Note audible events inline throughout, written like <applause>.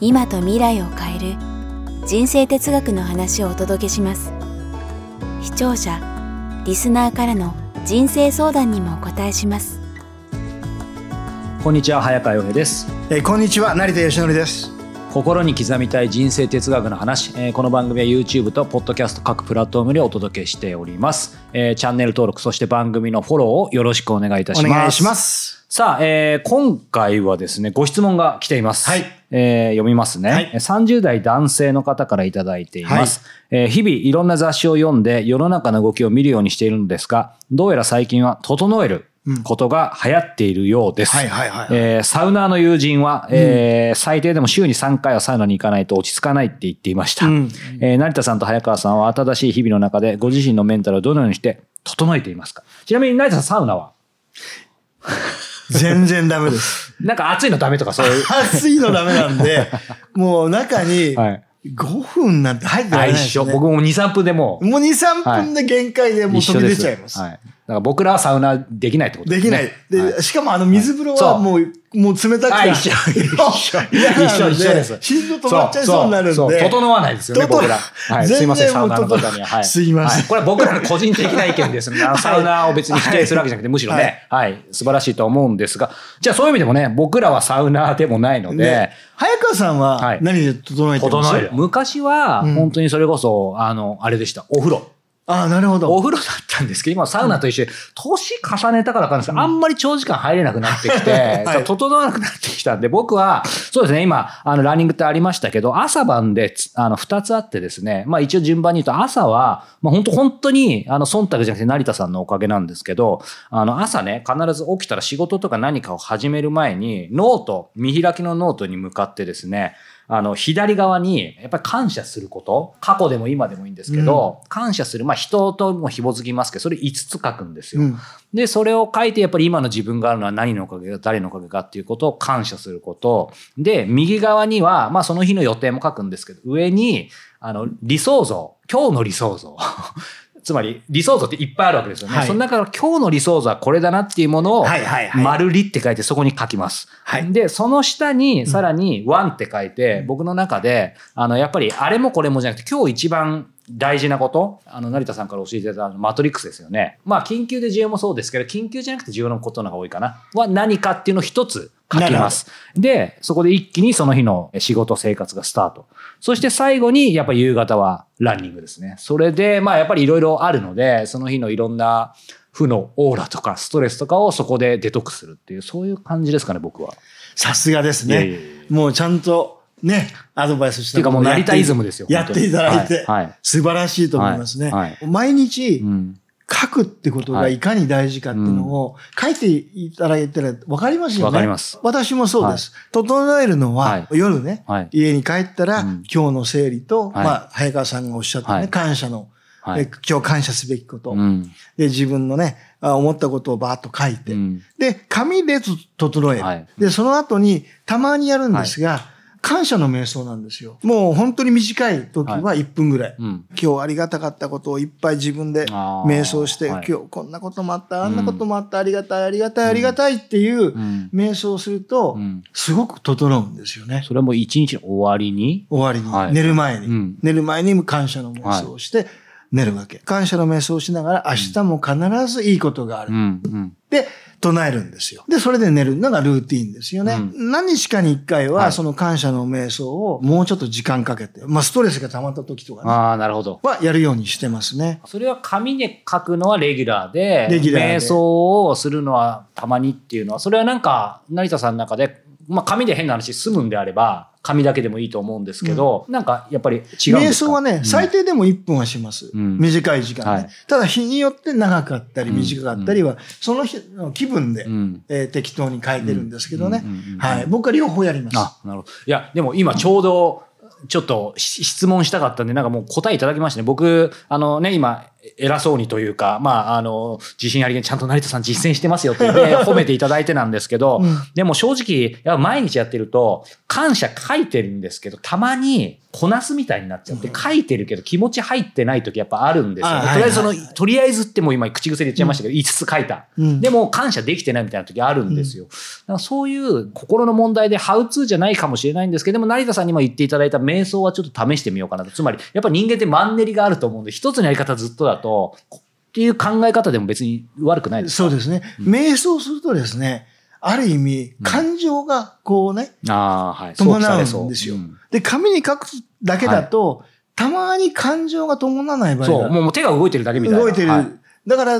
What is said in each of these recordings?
今と未来を変える人生哲学の話をお届けします。視聴者リスナーからの人生相談にもお答えします。こんにちは早川洋平です。えーこんにちは成田義則です。心に刻みたい人生哲学の話、えーこの番組は YouTube と Podcast 各プラットフォームでお届けしております、えーチャンネル登録そして番組のフォローをよろしくお願いいたおします。願いしますさあ、えー今回はですねご質問が来ています、はい。えー読みますね、はい。えー30代男性の方からいただいています、えー日々いろんな雑誌を読んで世の中の動きを見るようにしているのですがどうやら最近は整えることが流行っているようです、はいはいはいえーサウナーの友人は、えー最低でも週に3回はサウナに行かないと落ち着かないって言っていました、うん。えー成田さんと早川さんは新しい日々の中でご自身のメンタルをどのようにして整えていますか？ちなみに成田さんサウナは？全然ダメですなんか暑いのダメとかそういう。暑いのダメなんで <laughs> もう中にはい。5分なんて入ってないです、一緒。ね、僕も2、3分でもうもう23分で限界でもう飛び出ちゃいます、はい。だから僕らはサウナできないってことできない。で、はいしかもあの水風呂はもう、もう冷たくて。あ一緒 <laughs> 一緒一緒一緒です心臓止まっちゃいそうになるんで。そうそう整わないですよね、整僕ら。はい。すいません、サウナの方には。はい。すいませんはこれは僕らの個人的な意見ですね。<laughs> サウナを別に否定するわけじゃなくて、むしろね、はい。素晴らしいと思うんですが、じゃあそういう意味でもね、僕らはサウナーでもないのでね、早川さんははい何で整えてます整える。昔は、うん本当にそれこそ、あの、あれでした。お風呂。ああ、なるほおど。風呂だったんですけど、今サウナと一緒で、年重ねたからかなんですけど、あんまり長時間入れなくなってきて、はい。<laughs> 整わなくなってきたんで、僕は、そうですね、今、あの、ランニングってありましたけど、朝晩でつ、あの、二つあってですね、まあ一応順番に言うと、朝は、まあ本当本当に、あの、忖度じゃなくて成田さんのおかげなんですけど、あの、朝ね、必ず起きたら仕事とか何かを始める前に、ノート、見開きのノートに向かってですね、あの、左側に、やっぱり感謝すること、過去でも今でもいいんですけど、感謝する、まあ人とも紐づきますけど、それ5つ書くんですよ。うん。で、それを書いて、やっぱり今の自分があるのは何のおかげか、誰のおかげかっていうことを感謝すること。で、右側には、まあその日の予定も書くんですけど、上に、あの、理想像、今日の理想像。つまり、理想像っていっぱいあるわけですよね。はいその中から今日の理想像はこれだなっていうものを、はいはいはい丸りって書いてそこに書きます。はいで、その下にさらにワンって書いて、僕の中で、あの、やっぱりあれもこれもじゃなくて、今日一番大事なこと、あの、成田さんから教えていただいたあのマトリックスですよね。まあ、緊急で重要もそうですけど、緊急じゃなくて重要なことの方が多いかな。は何かっていうのを一つ書きます。で、そこで一気にその日の仕事生活がスタート。そして最後に、やっぱり夕方はランニングですね。それで、まあ、やっぱりいろいろあるので、その日のいろんな負のオーラとかストレスとかをそこでデトックスするっていう、そういう感じですかね、僕は。さすがですいやいやいね。もうちゃんとね、アドバイスしてていうかもう成田イズムですよやっていただいてはいはい、素晴らしいと思いますねはいはい。毎日うん。書くってことがいかに大事かっていうのを書いていただいたら分かりますよね。わかります。私もそうです。整えるのはは夜ね、はい。家に帰ったらうん。今日の整理と、はい。まあ、早川さんがおっしゃったね、はい。感謝の、今日感謝すべきこと、うん。で、自分のね、あ思ったことをバーッと書いて、うん。で、紙で整える、はい。で、その後にたまにやるんですが、感謝の瞑想なんですよ。もう本当に短い時は1分ぐらい。うん。今日ありがたかったことをいっぱい自分で瞑想して、はい今日こんなこともあった、あんなこともあった、ありがたい、ありがたい、ありがたいっていううん瞑想をするとう、ん。すごく整うんですよね。それも一日の終わりに、終わりに、はい寝る前に、うん寝る前に感謝の瞑想をして寝るわけ。感謝の瞑想をしながら明日も必ずいいことがある。うん。うん。で、唱えるんですよ。で、それで寝るのがルーティンですよね。う何日かに一回はその感謝の瞑想をもうちょっと時間かけて、まあストレスが溜まった時とかね、ああ、なるほど。はやるようにしてますね。それは紙で書くのはレギュラーで、レギュラーで瞑想をするのはたまにっていうのは、それはなんか、成田さんの中で、まあ紙で変な話済むんであれば、紙だけでもいいと思うんですけど、なんかやっぱり違うんですか？瞑想はね、うん最低でも1分はします。うん短い時間ね、はいただ日によって長かったりうん短かったりは、その日の気分で、うんえー適当に書いてるんですけどね。うんうんうんうんはい。僕は両方やります。あ、なるほど。いや、でも今ちょうど、ちょっとし質問したかったんで、なんかもう答えいただきましたね。僕、あのね、今、偉そうにというか、まあ、あの、自信ありげにちゃんと成田さん実践してますよって、ね、<laughs> 褒めていただいてなんですけど、うんでも正直、やっぱ毎日やってると、感謝書いてるんですけど、たまにこなすみたいになっちゃって、書いてるけど気持ち入ってない時やっぱあるんですよね。あとりあえずその、とりあえずってもう今口癖で言っちゃいましたけど、5つ書いた。うんでも感謝できてないみたいな時あるんですよ。だからそういう心の問題でハウツーじゃないかもしれないんですけどでも成田さんにも言っていただいた瞑想はちょっと試してみようかなと。つまりやっぱ人間ってマンネリがあると思うんで一つのやり方ずっとだとっていう考え方でも別に悪くないですか？そうですね。瞑想するとですね、ある意味、感情がこうね、ああ、はい。伴うんですよ。うんで、紙に書くだけだと、たまに感情が伴わない場合そう、がもう手が動いてるだけみたいな。動いてる。はいだから、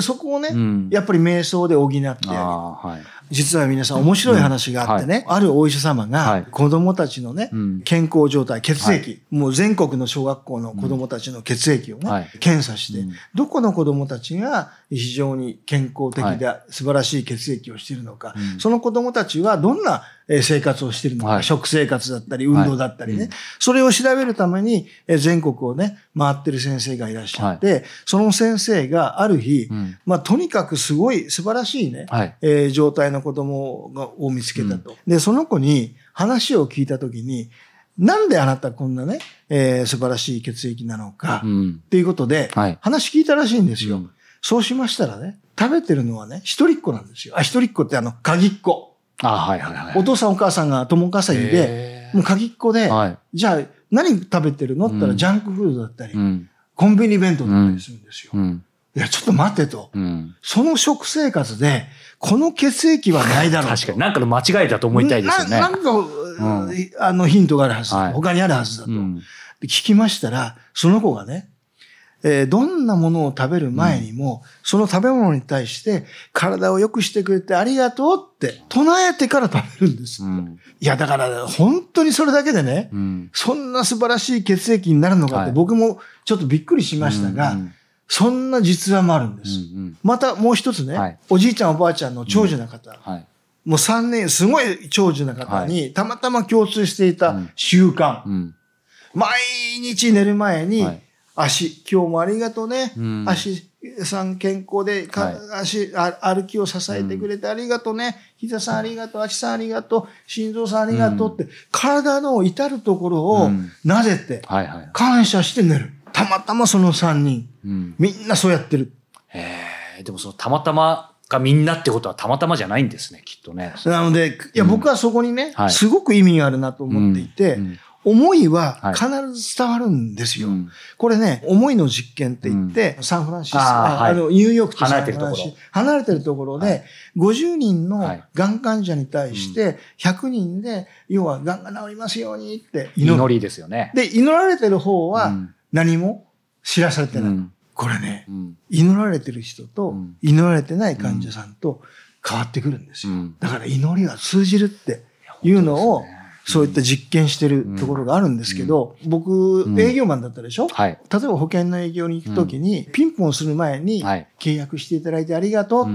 そこをね、うんやっぱり瞑想で補ってあげる。ああ、はい。実は皆さん面白い話があってね、あるお医者様はい。が子供たちのね、うん。健康状態、血液、もう全国の小学校の子供たちの血液をね、はい。検査して、うん。どこの子供たちが非常に健康的では素晴らしい血液をしているのか、うんその子供たちはどんなえー生活をしているのか、はい食生活だったり運動だったりね、はいうんそれを調べるためにえー全国をね、回ってる先生がいらっしゃって、その先生がある日、うんまあとにかくすごい素晴らしいね、はい。えー状態の子供がを見つけたと。で、その子に話を聞いたときに、なんであなたこんなね、えー素晴らしい血液なのか、っうん。ていうことで、はい話聞いたらしいんですよ。うんそうしましたらね、食べてるのはね、一人っ子なんですよ。あ、一人っ子ってあの、鍵っ子。ああ、はいはいはい。お父さんお母さんが共稼ぎで、もう鍵っ子で、はい。じゃあ何食べてるの？って言ったら、うんジャンクフードだったり、うん。コンビニ弁当だったりするんですよ。うん。いや、ちょっと待ってと。うん。その食生活で、この血液はないだろうと。確かに。なんかの間違いだと思いたいですよね。ななんか、んあのヒントがあるはずだ、はい他にあるはずだと、聞きましたら、その子がね、えーどんなものを食べる前にも、その食べ物に対して体を良くしてくれてありがとうって唱えてから食べるんです。うん。いや、だから本当にそれだけでね、うん。そんな素晴らしい血液になるのかってはい僕もちょっとびっくりしましたが、うんそんな実話もあるんです。うんまたもう一つね、はいおじいちゃんおばあちゃんの長寿な方、はい。もう3年、すごい長寿な方に、たまたま共通していた習慣。うん。毎日寝る前に、はい足、今日もありがとうね。うん足さん健康でか、はい足あ、歩きを支えてくれてありがとうね。膝さんありがとう、足さんありがとう、心臓さんありがとうって、体の至るところをうんなぜて、はいはい。感謝して寝る。たまたまその3人、うん。みんなそうやってる。へえ、でもそのたまたまがみんなってことはたまたまじゃないんですね、きっとね。なので、いや、うん僕はそこにね、はいすごく意味があるなと思っていて、うん思いははい。必ず伝わるんですよ。うん。これね、思いの実験って言って、サンフランシスコ、あのニューヨークとサン離れてるところ。フランシス。コ、離れてるところで、50人のはい。がん患者に対して、100人で、要は、がんが治りますようにって祈る。祈りですよね。で、祈られてる方はうん。何も知らされてない。うん。これね、うん。祈られてる人とうん。祈られてない患者さんと変わってくるんですよ。うん。だから祈りは通じるっていうのを、そういった実験してるところがあるんですけど、僕、ん。営業マンだったでしょ？はい。例えば保険の営業に行くときに、ピンポンする前にはい、契約していただいてありがとう。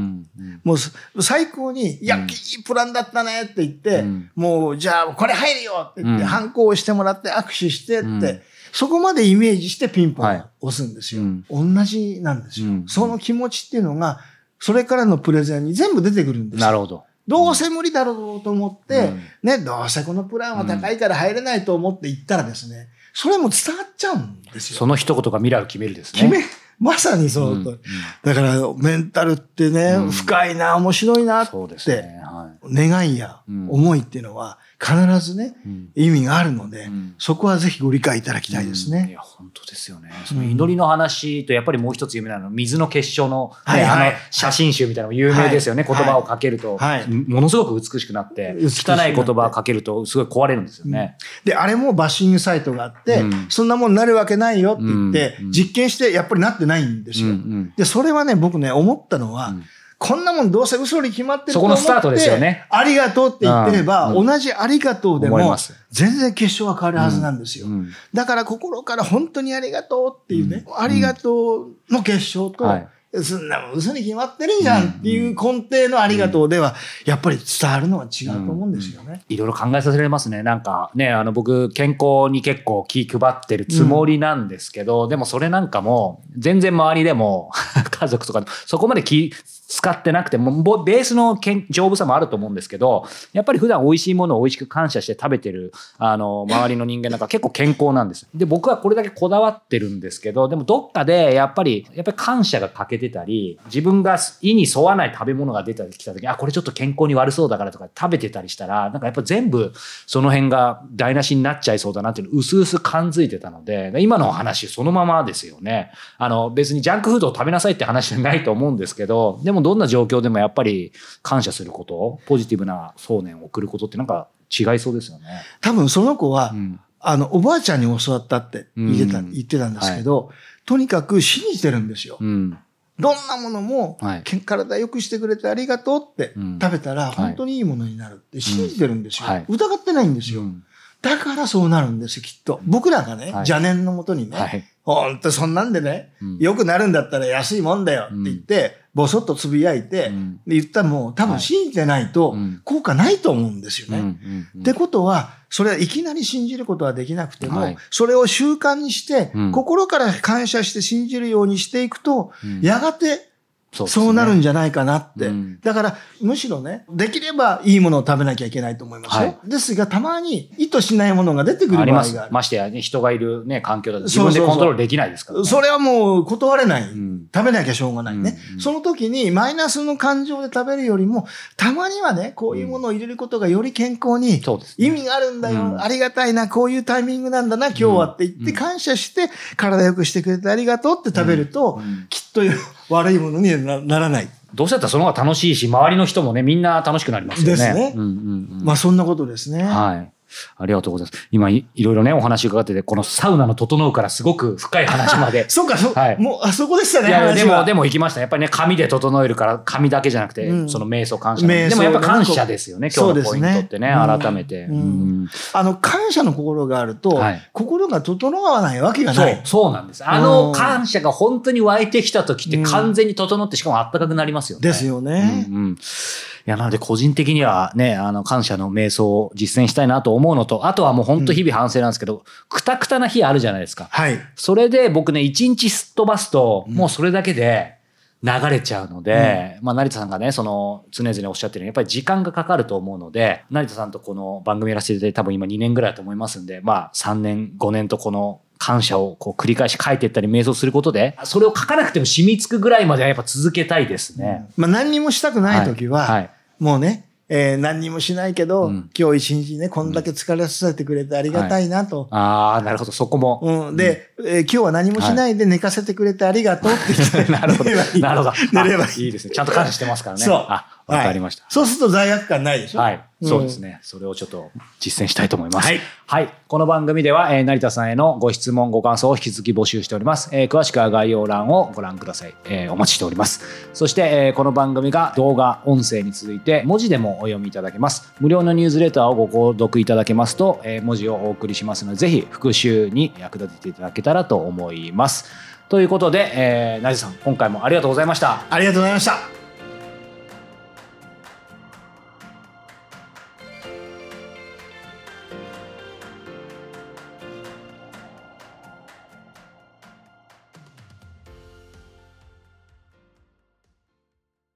もうす最高に、いや、うん。いいプランだったねって言って、うん。もう、じゃあ、これ入るよって言って、うん。ハンコをしてもらって握手してって、うん。そこまでイメージしてピンポン押すんですよ。うん。同じなんですよ、うん。その気持ちっていうのが、それからのプレゼンに全部出てくるんですよ。なるほど。どうせ無理だろうと思って、うんね、どうせこのプランは高いから入れないと思って行ったらですね、それも伝わっちゃうんですよ。その一言が未来を決めるですね。決め、まさにそう、うんうんだから、メンタルってね、うん深いな、面白いなって、ね。は願いやうん思いっていうのは必ずね、い。うん。意味があるので、うん。そこはぜひご理解いただきたいですね。うん。いや、本当ですよね。その祈りの話と、やっぱりもう一つ有名なのは、水の結晶の、ねはいはいあの、写真集みたいなのも有名ですよね。はい。言葉をかけると、はい。ものすごく美しくなって、汚い言葉をかけると、すごい壊れるんですよね。で、あれもバッシングサイトがあって、うん。そんなもんなるわけないよって言って、うん。実験してやっぱりなってないんですよ。で、それはね、僕ね、思ったのは、うんこんなもんどうせ嘘に決まってるそこのスタートですよね。ありがとうって言ってれば、うん。同じありがとうでも全然結晶は変わるはずなんですよ。うん。だから心から本当にありがとうっていうね、ありがとうの結晶と、はい。そんなもん嘘に決まってるじゃんっていう根底のありがとうでは、やっぱり伝わるのは違うと思うんですよね。いろいろ考えさせられますね。なんかね、あの僕、健康に結構気配ってるつもりなんですけど、でもそれなんかも、全然周りでも、<laughs> 家族とかそこまで気使ってなくても、ベースの丈夫さもあると思うんですけど、やっぱり普段美味しいものを美味しく感謝して食べてる、あの、周りの人間なんか結構健康なんです。で、僕はこれだけこだわってるんですけど、でもどっかでやっぱり、やっぱり感謝が欠けてたり、自分が意に沿わない食べ物が出てきた時、あ、これちょっと健康に悪そうだからとか食べてたりしたら、なんかやっぱ全部その辺が台無しになっちゃいそうだなっていうのを薄々感づいてたので、今のお話そのままですよね。あの、別にジャンクフードを食べなさいって話じゃないと思うんですけど、でもどんな状況でもやっぱり感謝すること、ポジティブな想念を送ることってなんか違いそうですよね。多分その子は、うん。あの、おばあちゃんに教わったって言ってた、うん言ってたんですけど、とにかく信じてるんですよ。うん。どんなものも、はいけ体良くしてくれてありがとうってうん食べたらい本当にいいものになるって信じてるんですよ。うんはい疑ってないんですよ。うんだからそうなるんですよ、きっと。僕らがね、はい邪念のもとにね、はい。ほんとそんなんでね、うん。良くなるんだったら安いもんだよって言って、ぼそっとつぶやいて、うん。で言ったらもう多分信じてないとうん。効果ないと思うんですよね。ってことは、それはいきなり信じることはできなくても、はい。それを習慣にして、うん。心から感謝して信じるようにしていくと、うん。やがてそうね。そうなるんじゃないかなって。うん。だから、むしろね、できればいいものを食べなきゃいけないと思いますよ。はい。ですが、たまに意図しないものが出てくる場合があ。る。ましてやね、人がいるね、環境だと自分でコントロールできないですからね。それはもう断れない。うん。食べなきゃしょうがないね、うんうん。その時にマイナスの感情で食べるよりも、たまにはね、こういうものを入れることがより健康に意味があるんだよ、うん。ありがたいな、こういうタイミングなんだな、今日はって言って感謝して、体良くしてくれてありがとうって食べると、うん。きっと悪いものにはなならない。どうせだったらその方が楽しいし、周りの人もね、みんな楽しくなりますよね。ですねうんうんうんまあそんなことですね。はい。ありがとうございます。今い、いろいろね、お話伺ってて、このサウナの整うからすごく深い話まで。<laughs> そうか、そう、はいもう、あそこでしたね、いやでも、でも行きました。やっぱりね、紙で整えるから、紙だけじゃなくて、うんその瞑想感謝でもやっぱ感謝ですよね、今日のポイントってね、ね改めて。うんうんあの、感謝の心があると、はい心が整わないわけがそうない。、そうなんです。あうのん感謝が本当に湧いてきた時ってうん完全に整って、しかもあったかくなりますよね。ですよね。うんうん。いや、なので個人的にはね、あの、感謝の瞑想を実践したいなと思うのと、あとはもう本当日々反省なんですけど、くたくたな日あるじゃないですか。はい。それで僕ね、一日すっ飛ばすと、もうそれだけで流れちゃうので、まあ、成田さんがね、その、常々おっしゃってるように、やっぱり時間がかかると思うので、成田さんとこの番組やらせていただいて多分今2年ぐらいだと思いますんで、まあ、3年、5年とこの、感謝をこう繰り返し書いていったり瞑想することで、それを書かなくても染みつくぐらいまではやっぱ続けたいですね。まあ何にもしたくない時は、はい。もうね、えー何にもしないけど、うん今日一日ね、こんだけ疲れさせてくれてありがたいなと。ああ、なるほど、そこも。うん、で、えー今日は何もしないで寝かせてくれてありがとうって言って、なるほど。なるほど。寝ればいい。あいいですね。ちゃんと感謝してますからね。そうあ、わかりました。はいそうすると罪悪感ないでしょはい。うんそうですね。それをちょっと実践したいと思います。はい。はい。この番組では、えー成田さんへのご質問、ご感想を引き続き募集しております。えー詳しくは概要欄をご覧ください。えーお待ちしております。そして、えーこの番組が動画、音声に続いて文字でもお読みいただけます。無料のニュースレターをご購読いただけますと、えー文字をお送りしますので、ぜひ復習に役立てていただけたらと思います。ということで、えー成田さん、今回もありがとうございました。ありがとうございました。